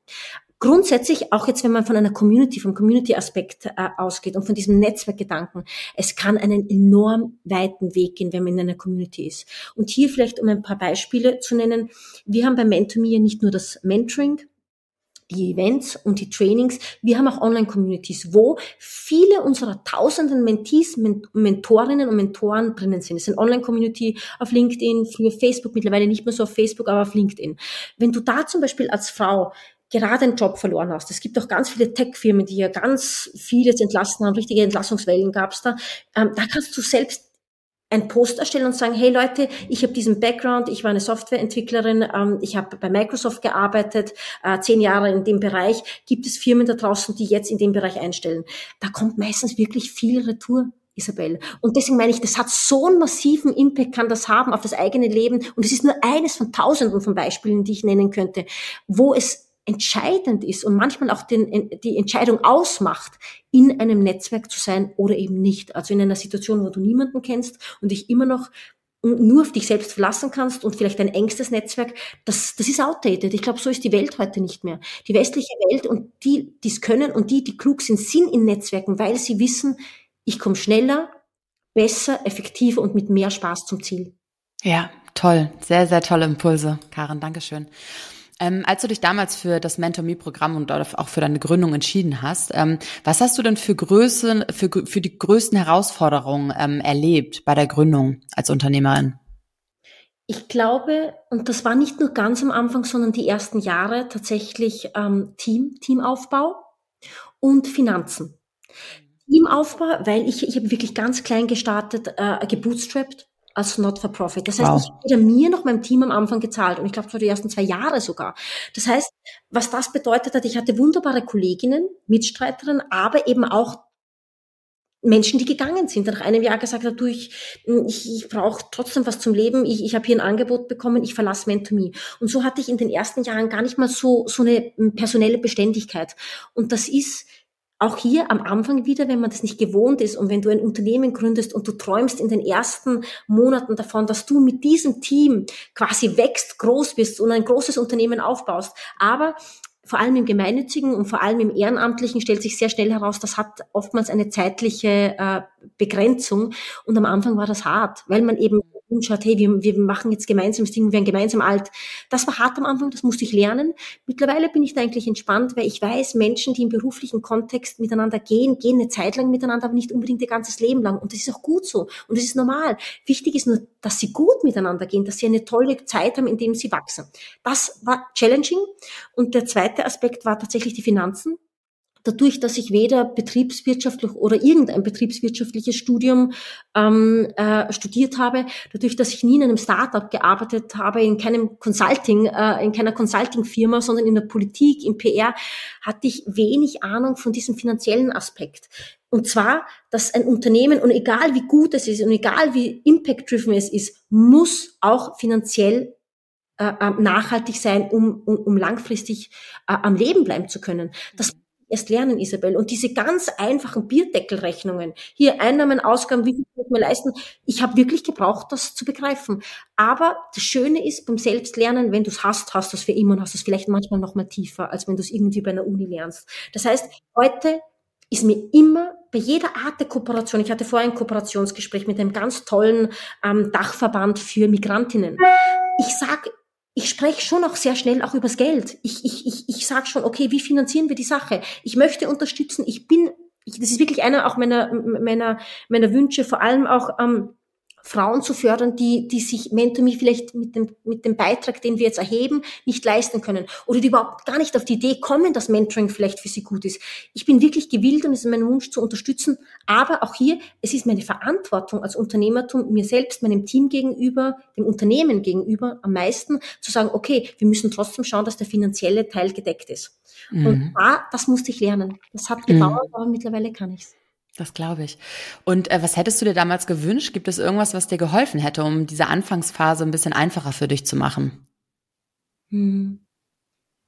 Grundsätzlich, auch jetzt, wenn man von einer Community, vom Community-Aspekt äh, ausgeht und von diesem Netzwerkgedanken, es kann einen enorm weiten Weg gehen, wenn man in einer Community ist. Und hier vielleicht, um ein paar Beispiele zu nennen, wir haben bei MentorMe nicht nur das Mentoring, die Events und die Trainings. Wir haben auch Online-Communities, wo viele unserer tausenden Mentees, Mentorinnen und Mentoren drinnen sind. Es eine Online-Community auf LinkedIn, früher Facebook, mittlerweile nicht mehr so auf Facebook, aber auf LinkedIn. Wenn du da zum Beispiel als Frau gerade einen Job verloren hast. Es gibt auch ganz viele Tech-Firmen, die ja ganz vieles entlassen haben, richtige Entlassungswellen gab es da. Ähm, da kannst du selbst ein Post erstellen und sagen, hey Leute, ich habe diesen Background, ich war eine Softwareentwicklerin, ähm, ich habe bei Microsoft gearbeitet, äh, zehn Jahre in dem Bereich. Gibt es Firmen da draußen, die jetzt in dem Bereich einstellen? Da kommt meistens wirklich viel Retour. Isabel. Und deswegen meine ich, das hat so einen massiven Impact, kann das haben auf das eigene Leben. Und es ist nur eines von tausenden von Beispielen, die ich nennen könnte, wo es entscheidend ist und manchmal auch den, die Entscheidung ausmacht, in einem Netzwerk zu sein oder eben nicht. Also in einer Situation, wo du niemanden kennst und dich immer noch nur auf dich selbst verlassen kannst und vielleicht ein engstes Netzwerk, das, das ist outdated. Ich glaube, so ist die Welt heute nicht mehr. Die westliche Welt und die, die es können und die, die klug sind, sind in Netzwerken, weil sie wissen, ich komme schneller, besser, effektiver und mit mehr Spaß zum Ziel. Ja, toll. Sehr, sehr tolle Impulse, Karen. Dankeschön. Ähm, als du dich damals für das Mentor-Me-Programm und auch für deine Gründung entschieden hast, ähm, was hast du denn für Größen, für, für die größten Herausforderungen ähm, erlebt bei der Gründung als Unternehmerin? Ich glaube, und das war nicht nur ganz am Anfang, sondern die ersten Jahre tatsächlich ähm, Team, Teamaufbau und Finanzen. Teamaufbau, weil ich, ich habe wirklich ganz klein gestartet, äh, gebootstrapped als Not-for-Profit. Das heißt, wow. ich habe weder mir noch meinem Team am Anfang gezahlt und ich glaube, für die ersten zwei Jahre sogar. Das heißt, was das bedeutet hat, ich hatte wunderbare Kolleginnen, Mitstreiterinnen, aber eben auch Menschen, die gegangen sind, nach einem Jahr gesagt hat, du, ich, ich, ich brauche trotzdem was zum Leben, ich, ich habe hier ein Angebot bekommen, ich verlasse Mentomy. Und so hatte ich in den ersten Jahren gar nicht mal so, so eine personelle Beständigkeit. Und das ist auch hier am Anfang wieder, wenn man das nicht gewohnt ist und wenn du ein Unternehmen gründest und du träumst in den ersten Monaten davon, dass du mit diesem Team quasi wächst, groß bist und ein großes Unternehmen aufbaust. Aber vor allem im Gemeinnützigen und vor allem im Ehrenamtlichen stellt sich sehr schnell heraus, das hat oftmals eine zeitliche äh, Begrenzung. Und am Anfang war das hart, weil man eben umschaut, hey, wir, wir machen jetzt gemeinsam das Ding, wir werden gemeinsam alt. Das war hart am Anfang, das musste ich lernen. Mittlerweile bin ich da eigentlich entspannt, weil ich weiß, Menschen, die im beruflichen Kontext miteinander gehen, gehen eine Zeit lang miteinander, aber nicht unbedingt ihr ganzes Leben lang. Und das ist auch gut so. Und das ist normal. Wichtig ist nur, dass sie gut miteinander gehen, dass sie eine tolle Zeit haben, indem sie wachsen. Das war challenging. Und der zweite Aspekt war tatsächlich die Finanzen dadurch, dass ich weder betriebswirtschaftlich oder irgendein betriebswirtschaftliches Studium ähm, äh, studiert habe, dadurch, dass ich nie in einem Startup gearbeitet habe, in keinem Consulting, äh, in keiner Consulting-Firma, sondern in der Politik, im PR, hatte ich wenig Ahnung von diesem finanziellen Aspekt. Und zwar, dass ein Unternehmen, und egal wie gut es ist und egal wie impact-driven es ist, muss auch finanziell äh, äh nachhaltig sein, um, um, um langfristig äh, am Leben bleiben zu können. Das erst lernen, Isabel. Und diese ganz einfachen Bierdeckelrechnungen, hier Einnahmen, Ausgaben, wie viel kann ich mir leisten, ich habe wirklich gebraucht, das zu begreifen. Aber das Schöne ist beim Selbstlernen, wenn du es hast, hast du es für immer und hast es vielleicht manchmal noch mal tiefer, als wenn du es irgendwie bei einer Uni lernst. Das heißt, heute ist mir immer bei jeder Art der Kooperation, ich hatte vorher ein Kooperationsgespräch mit einem ganz tollen ähm, Dachverband für Migrantinnen. Ich sag ich spreche schon auch sehr schnell auch übers Geld. Ich, ich, ich, ich sage schon, okay, wie finanzieren wir die Sache? Ich möchte unterstützen. Ich bin, ich, das ist wirklich einer auch meiner, meiner, meiner Wünsche, vor allem auch ähm, Frauen zu fördern, die, die sich MentorMe vielleicht mit dem, mit dem Beitrag, den wir jetzt erheben, nicht leisten können oder die überhaupt gar nicht auf die Idee kommen, dass Mentoring vielleicht für sie gut ist. Ich bin wirklich gewillt und es ist mein Wunsch zu unterstützen, aber auch hier, es ist meine Verantwortung als Unternehmertum mir selbst, meinem Team gegenüber, dem Unternehmen gegenüber am meisten zu sagen, okay, wir müssen trotzdem schauen, dass der finanzielle Teil gedeckt ist. Mhm. Und da, das musste ich lernen. Das hat gedauert, mhm. aber mittlerweile kann ich's. Das glaube ich. Und äh, was hättest du dir damals gewünscht? Gibt es irgendwas, was dir geholfen hätte, um diese Anfangsphase ein bisschen einfacher für dich zu machen? Hm.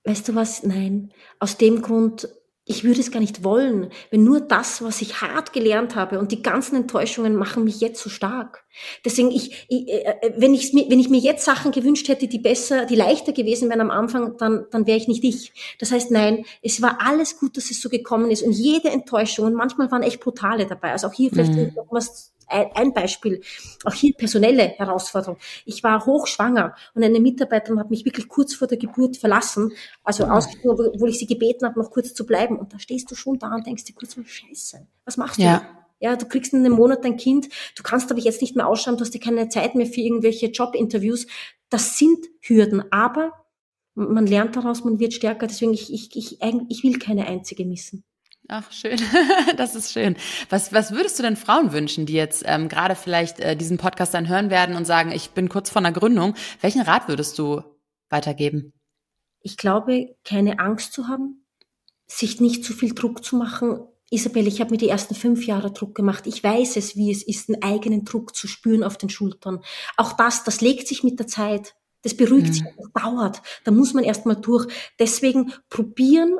Weißt du was? Nein. Aus dem Grund, ich würde es gar nicht wollen, wenn nur das, was ich hart gelernt habe und die ganzen Enttäuschungen machen mich jetzt so stark. Deswegen, ich, ich äh, äh, wenn, ich mir, wenn ich mir jetzt Sachen gewünscht hätte, die besser, die leichter gewesen wären am Anfang, dann, dann wäre ich nicht ich. Das heißt, nein, es war alles gut, dass es so gekommen ist und jede Enttäuschung und manchmal waren echt brutale dabei. Also auch hier vielleicht mhm. noch was ein Beispiel, auch hier personelle Herausforderung. Ich war hochschwanger und eine Mitarbeiterin hat mich wirklich kurz vor der Geburt verlassen, also mhm. ausgesprochen, obwohl ich sie gebeten habe, noch kurz zu bleiben. Und da stehst du schon da und denkst dir kurz mal, Scheiße, was machst du? Ja. Ja, du kriegst in einem Monat dein Kind, du kannst aber jetzt nicht mehr ausschauen, du hast dir keine Zeit mehr für irgendwelche Jobinterviews. Das sind Hürden, aber man lernt daraus, man wird stärker. Deswegen, ich, ich, ich, ich will keine einzige missen. Ach, schön. [LAUGHS] Das ist schön. Was, was würdest du denn Frauen wünschen, die jetzt ähm, gerade vielleicht äh, diesen Podcast dann hören werden und sagen, ich bin kurz vor einer Gründung? Welchen Rat würdest du weitergeben? Ich glaube, keine Angst zu haben, sich nicht zu viel Druck zu machen. Isabel, ich habe mir die ersten fünf Jahre Druck gemacht. Ich weiß es, wie es ist, einen eigenen Druck zu spüren auf den Schultern. Auch das, das legt sich mit der Zeit. Das beruhigt mhm. sich, das dauert. Da muss man erstmal durch. Deswegen probieren,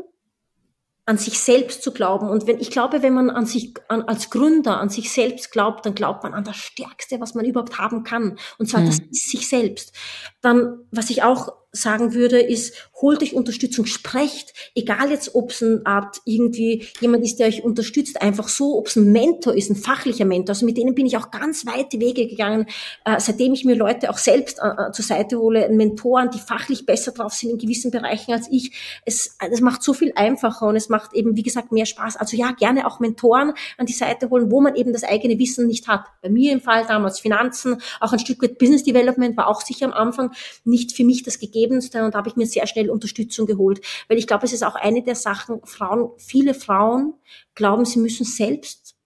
an sich selbst zu glauben. Und wenn, ich glaube, wenn man an sich, an, als Gründer an sich selbst glaubt, dann glaubt man an das Stärkste, was man überhaupt haben kann. Und zwar, mhm. das ist sich selbst. Dann, was ich auch sagen würde, ist, holt euch Unterstützung, sprecht, egal jetzt, ob es eine Art irgendwie jemand ist, der euch unterstützt, einfach so, ob es ein Mentor ist, ein fachlicher Mentor. Also mit denen bin ich auch ganz weite Wege gegangen, äh, seitdem ich mir Leute auch selbst äh, zur Seite hole, Mentoren, die fachlich besser drauf sind in gewissen Bereichen als ich. Es, es macht so viel einfacher und es macht eben, wie gesagt, mehr Spaß. Also ja, gerne auch Mentoren an die Seite holen, wo man eben das eigene Wissen nicht hat. Bei mir im Fall damals Finanzen, auch ein Stück weit Business Development war auch sicher am Anfang nicht für mich das Gegebenste und da habe ich mir sehr schnell Unterstützung geholt, weil ich glaube, es ist auch eine der Sachen, Frauen, viele Frauen glauben, sie müssen selbst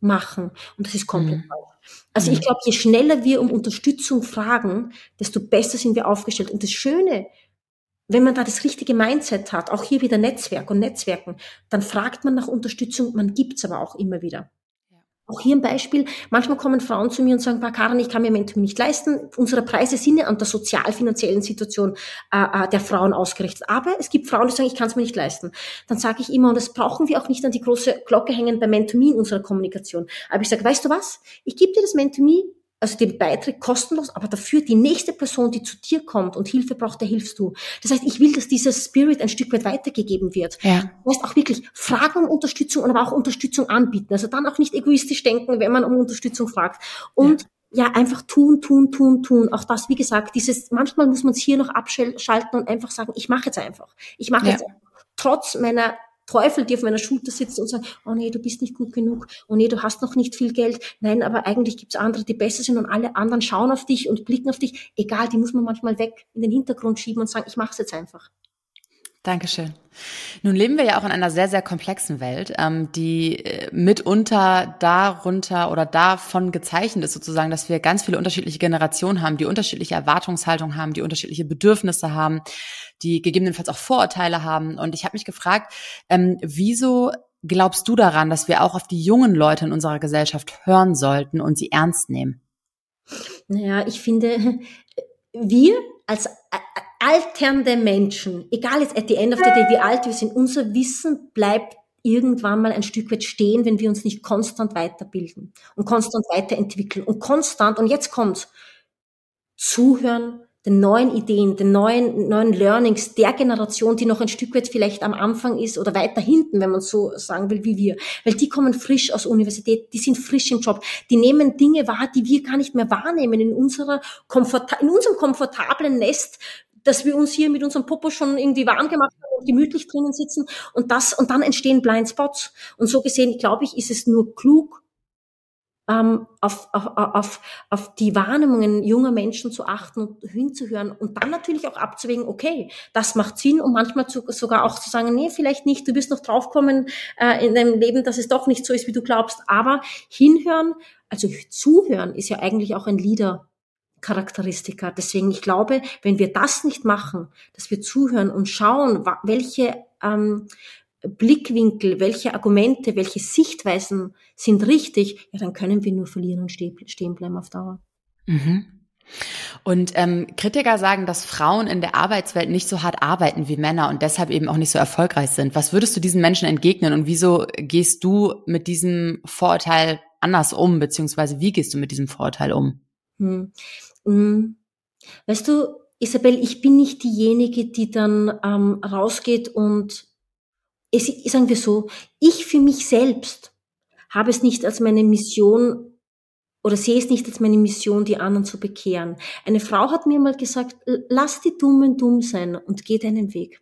machen und das ist komplett mhm. falsch. Also mhm. ich glaube, je schneller wir um Unterstützung fragen, desto besser sind wir aufgestellt. Und das Schöne, wenn man da das richtige Mindset hat, auch hier wieder Netzwerk und Netzwerken, dann fragt man nach Unterstützung, man gibt's aber auch immer wieder. Auch hier ein Beispiel. Manchmal kommen Frauen zu mir und sagen, Karin, ich kann mir Mentoring nicht leisten. Unsere Preise sind ja an der sozial-finanziellen Situation äh, äh, der Frauen ausgerichtet. Aber es gibt Frauen, die sagen, ich kann es mir nicht leisten. Dann sage ich immer, und das brauchen wir auch nicht an die große Glocke hängen bei Mentoring in unserer Kommunikation. Aber ich sage, weißt du was? Ich gebe dir das Mentoring also den Beitritt kostenlos, aber dafür die nächste Person, die zu dir kommt und Hilfe braucht, der hilfst du. Das heißt, ich will, dass dieser Spirit ein Stück weit weitergegeben wird. Ja. Das heißt auch wirklich fragen um Unterstützung und aber auch Unterstützung anbieten. Also dann auch nicht egoistisch denken, wenn man um Unterstützung fragt. Und ja. ja einfach tun, tun, tun, tun. Auch das, wie gesagt, dieses, manchmal muss man es hier noch abschalten und einfach sagen, ich mache jetzt einfach. Ich mache ja. jetzt einfach. Trotz meiner Teufel, die auf meiner Schulter sitzt und sagt, oh nee, du bist nicht gut genug, oh nee, du hast noch nicht viel Geld. Nein, aber eigentlich gibt's andere, die besser sind und alle anderen schauen auf dich und blicken auf dich. Egal, die muss man manchmal weg in den Hintergrund schieben und sagen, ich mache es jetzt einfach. Dankeschön. Nun leben wir ja auch in einer sehr, sehr komplexen Welt, ähm, die äh, mitunter darunter oder davon gezeichnet ist, sozusagen, dass wir ganz viele unterschiedliche Generationen haben, die unterschiedliche Erwartungshaltung haben, die unterschiedliche Bedürfnisse haben, die gegebenenfalls auch Vorurteile haben. Und ich habe mich gefragt, ähm, wieso glaubst du daran, dass wir auch auf die jungen Leute in unserer Gesellschaft hören sollten und sie ernst nehmen? Naja, ich finde, wir als alternde Menschen, egal jetzt at the end of the day, wie alt wir sind, unser Wissen bleibt irgendwann mal ein Stück weit stehen, wenn wir uns nicht konstant weiterbilden und konstant weiterentwickeln und konstant, und jetzt kommt's, zuhören, den neuen Ideen, den neuen, neuen Learnings der Generation, die noch ein Stück weit vielleicht am Anfang ist oder weiter hinten, wenn man so sagen will, wie wir. Weil die kommen frisch aus Universität, die sind frisch im Job, die nehmen Dinge wahr, die wir gar nicht mehr wahrnehmen in unserer Komfort in unserem komfortablen Nest, dass wir uns hier mit unserem Popo schon irgendwie warm gemacht haben und gemütlich drinnen sitzen und das, und dann entstehen Blind Spots. Und so gesehen, glaube ich, ist es nur klug, ähm, auf, auf, auf, auf die Wahrnehmungen junger Menschen zu achten und hinzuhören und dann natürlich auch abzuwägen, okay, das macht Sinn und manchmal zu, sogar auch zu sagen, nee, vielleicht nicht, du wirst noch draufkommen äh, in deinem Leben, dass es doch nicht so ist, wie du glaubst, aber hinhören, also zuhören ist ja eigentlich auch ein Leader. Charakteristika. Deswegen, ich glaube, wenn wir das nicht machen, dass wir zuhören und schauen, welche ähm, Blickwinkel, welche Argumente, welche Sichtweisen sind richtig, ja, dann können wir nur verlieren und stehen bleiben auf Dauer. Mhm. Und ähm, Kritiker sagen, dass Frauen in der Arbeitswelt nicht so hart arbeiten wie Männer und deshalb eben auch nicht so erfolgreich sind. Was würdest du diesen Menschen entgegnen und wieso gehst du mit diesem Vorurteil anders um, beziehungsweise wie gehst du mit diesem Vorurteil um? Hm. Hm. Weißt du, Isabel, ich bin nicht diejenige, die dann ähm, rausgeht und es, sagen wir so, ich für mich selbst habe es nicht als meine Mission oder sehe es nicht als meine Mission, die anderen zu bekehren. Eine Frau hat mir mal gesagt, lass die Dummen dumm sein und geh deinen Weg.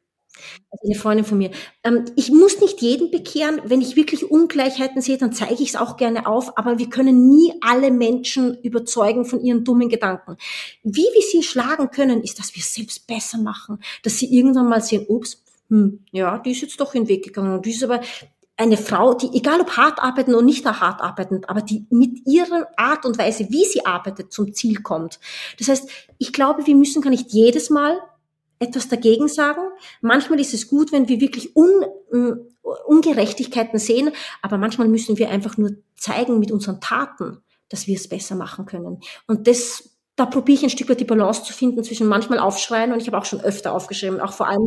Also eine Freundin von mir. Ähm, ich muss nicht jeden bekehren. Wenn ich wirklich Ungleichheiten sehe, dann zeige ich es auch gerne auf. Aber wir können nie alle Menschen überzeugen von ihren dummen Gedanken. Wie wir sie schlagen können, ist, dass wir es selbst besser machen. Dass sie irgendwann mal sehen, ups, hm, ja, die ist jetzt doch in den Weg gegangen. Und die ist aber eine Frau, die, egal ob hart arbeiten oder nicht hart arbeiten, aber die mit ihrer Art und Weise, wie sie arbeitet, zum Ziel kommt. Das heißt, ich glaube, wir müssen gar nicht jedes Mal etwas dagegen sagen. Manchmal ist es gut, wenn wir wirklich Un, Ungerechtigkeiten sehen, aber manchmal müssen wir einfach nur zeigen mit unseren Taten, dass wir es besser machen können. Und das, da probiere ich ein Stück weit die Balance zu finden zwischen manchmal aufschreien und ich habe auch schon öfter aufgeschrieben, auch vor allem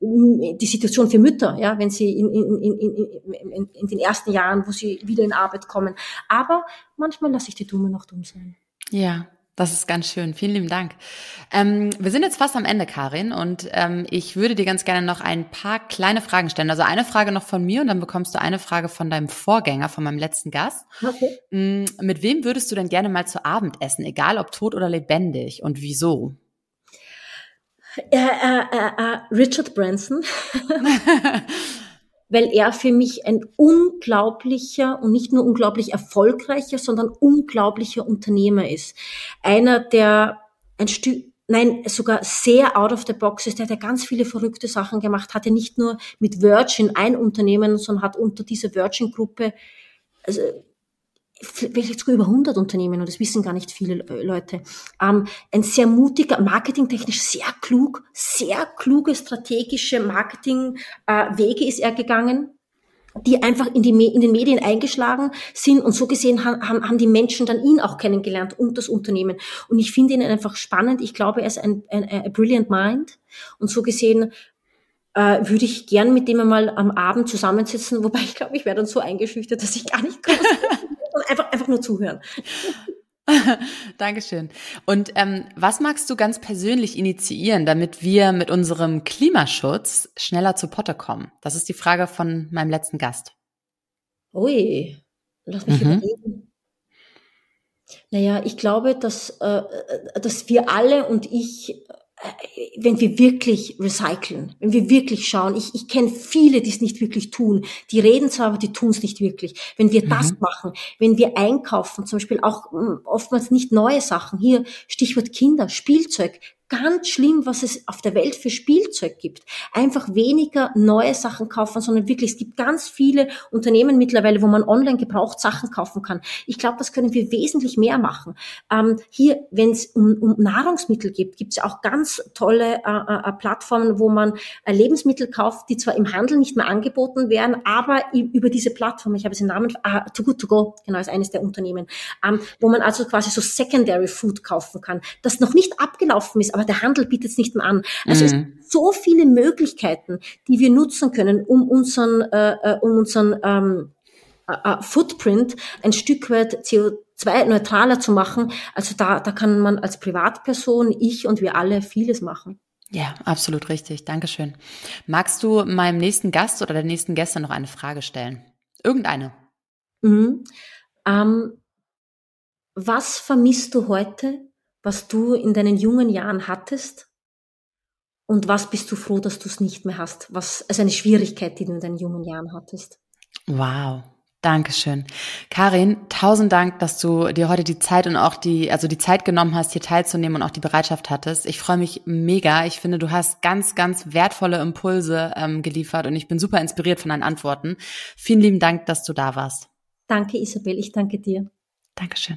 die Situation für Mütter, ja, wenn sie in, in, in, in, in den ersten Jahren, wo sie wieder in Arbeit kommen. Aber manchmal lasse ich die Dumme noch dumm sein. Ja, das ist ganz schön. Vielen lieben Dank. Ähm, wir sind jetzt fast am Ende, Karin, und ähm, ich würde dir ganz gerne noch ein paar kleine Fragen stellen. Also eine Frage noch von mir und dann bekommst du eine Frage von deinem Vorgänger, von meinem letzten Gast. Okay. Mm, mit wem würdest du denn gerne mal zu Abend essen, egal ob tot oder lebendig und wieso? Äh, äh, äh, Richard Branson, [LAUGHS] weil er für mich ein unglaublicher und nicht nur unglaublich erfolgreicher, sondern unglaublicher Unternehmer ist. Einer, der ein Stück nein, sogar sehr out of the box ist. Der hat ja ganz viele verrückte Sachen gemacht, hatte nicht nur mit Virgin ein Unternehmen, sondern hat unter dieser Virgin-Gruppe also vielleicht sogar über 100 Unternehmen und das wissen gar nicht viele Leute. Ähm, ein sehr mutiger, marketingtechnisch sehr klug, sehr kluge strategische Marketingwege äh, ist er gegangen die einfach in, die, in den Medien eingeschlagen sind und so gesehen haben, haben die Menschen dann ihn auch kennengelernt und das Unternehmen. Und ich finde ihn einfach spannend. Ich glaube, er ist ein, ein, ein brilliant mind und so gesehen äh, würde ich gern mit dem einmal am Abend zusammensitzen, wobei ich glaube, ich wäre dann so eingeschüchtert, dass ich gar nicht [LAUGHS] kann. Einfach, einfach nur zuhören. [LAUGHS] Dankeschön. Und ähm, was magst du ganz persönlich initiieren, damit wir mit unserem Klimaschutz schneller zu Potte kommen? Das ist die Frage von meinem letzten Gast. Ui, lass mich mhm. überlegen. Naja, ich glaube, dass, äh, dass wir alle und ich wenn wir wirklich recyceln, wenn wir wirklich schauen, ich, ich kenne viele, die es nicht wirklich tun, die reden zwar, aber die tun es nicht wirklich. Wenn wir mhm. das machen, wenn wir einkaufen, zum Beispiel auch hm, oftmals nicht neue Sachen, hier Stichwort Kinder, Spielzeug, ganz schlimm, was es auf der Welt für Spielzeug gibt. Einfach weniger neue Sachen kaufen, sondern wirklich, es gibt ganz viele Unternehmen mittlerweile, wo man online gebraucht Sachen kaufen kann. Ich glaube, das können wir wesentlich mehr machen. Ähm, hier, wenn es um, um Nahrungsmittel geht, gibt es auch ganz tolle äh, äh, Plattformen, wo man äh, Lebensmittel kauft, die zwar im Handel nicht mehr angeboten werden, aber über diese Plattform, ich habe den Namen, ah, Too Good To Go, genau, ist eines der Unternehmen, ähm, wo man also quasi so Secondary Food kaufen kann, das noch nicht abgelaufen ist, aber der Handel bietet es nicht mehr an. Also mhm. es so viele Möglichkeiten, die wir nutzen können, um unseren, äh, äh um unseren ähm, äh, Footprint ein Stück weit CO2-neutraler zu machen. Also da, da kann man als Privatperson, ich und wir alle vieles machen. Ja, absolut richtig. Dankeschön. Magst du meinem nächsten Gast oder der nächsten Gäste noch eine Frage stellen? Irgendeine. Mhm. Ähm, was vermisst du heute, was du in deinen jungen Jahren hattest und was bist du froh, dass du es nicht mehr hast? Was, also eine Schwierigkeit, die du in deinen jungen Jahren hattest. Wow. Dankeschön. Karin, tausend Dank, dass du dir heute die Zeit und auch die, also die Zeit genommen hast, hier teilzunehmen und auch die Bereitschaft hattest. Ich freue mich mega. Ich finde, du hast ganz, ganz wertvolle Impulse ähm, geliefert und ich bin super inspiriert von deinen Antworten. Vielen lieben Dank, dass du da warst. Danke, Isabel. Ich danke dir. Dankeschön.